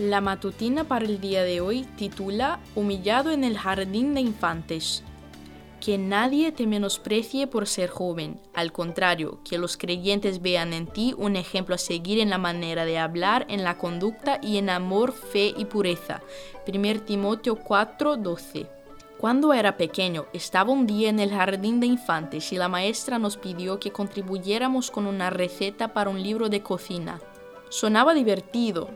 La matutina para el día de hoy titula Humillado en el jardín de infantes. Que nadie te menosprecie por ser joven, al contrario, que los creyentes vean en ti un ejemplo a seguir en la manera de hablar, en la conducta y en amor, fe y pureza. 1 Timoteo 4:12. Cuando era pequeño, estaba un día en el jardín de infantes y la maestra nos pidió que contribuyéramos con una receta para un libro de cocina. Sonaba divertido,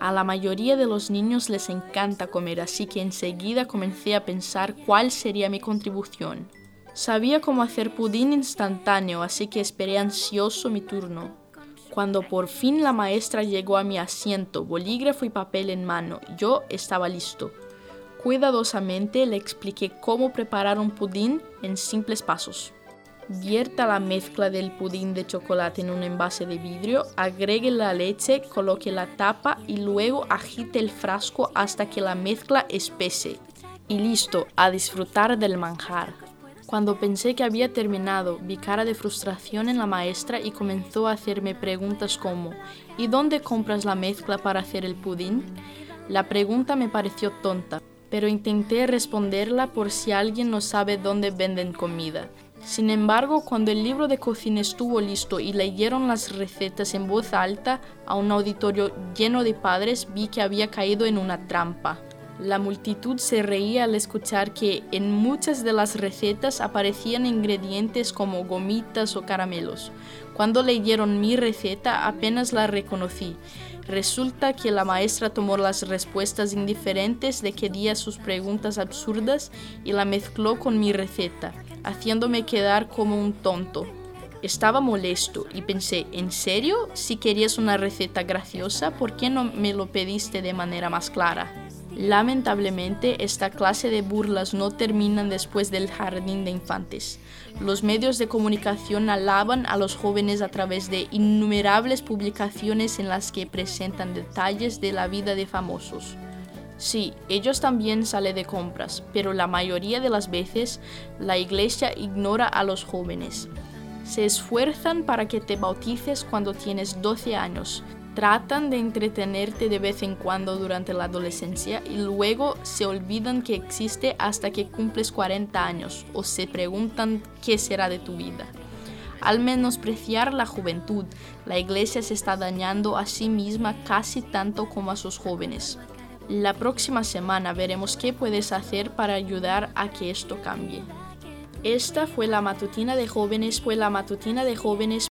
a la mayoría de los niños les encanta comer, así que enseguida comencé a pensar cuál sería mi contribución. Sabía cómo hacer pudín instantáneo, así que esperé ansioso mi turno. Cuando por fin la maestra llegó a mi asiento, bolígrafo y papel en mano, yo estaba listo. Cuidadosamente le expliqué cómo preparar un pudín en simples pasos. Vierta la mezcla del pudín de chocolate en un envase de vidrio, agregue la leche, coloque la tapa y luego agite el frasco hasta que la mezcla espese. Y listo, a disfrutar del manjar. Cuando pensé que había terminado, vi cara de frustración en la maestra y comenzó a hacerme preguntas como ¿Y dónde compras la mezcla para hacer el pudín? La pregunta me pareció tonta, pero intenté responderla por si alguien no sabe dónde venden comida. Sin embargo, cuando el libro de cocina estuvo listo y leyeron las recetas en voz alta a un auditorio lleno de padres, vi que había caído en una trampa. La multitud se reía al escuchar que en muchas de las recetas aparecían ingredientes como gomitas o caramelos. Cuando leyeron mi receta apenas la reconocí. Resulta que la maestra tomó las respuestas indiferentes de que di a sus preguntas absurdas y la mezcló con mi receta haciéndome quedar como un tonto. Estaba molesto y pensé, ¿en serio? Si querías una receta graciosa, ¿por qué no me lo pediste de manera más clara? Lamentablemente, esta clase de burlas no terminan después del jardín de infantes. Los medios de comunicación alaban a los jóvenes a través de innumerables publicaciones en las que presentan detalles de la vida de famosos. Sí, ellos también salen de compras, pero la mayoría de las veces la iglesia ignora a los jóvenes. Se esfuerzan para que te bautices cuando tienes 12 años. Tratan de entretenerte de vez en cuando durante la adolescencia y luego se olvidan que existe hasta que cumples 40 años o se preguntan qué será de tu vida. Al menospreciar la juventud, la iglesia se está dañando a sí misma casi tanto como a sus jóvenes. La próxima semana veremos qué puedes hacer para ayudar a que esto cambie. Esta fue la matutina de jóvenes, fue la matutina de jóvenes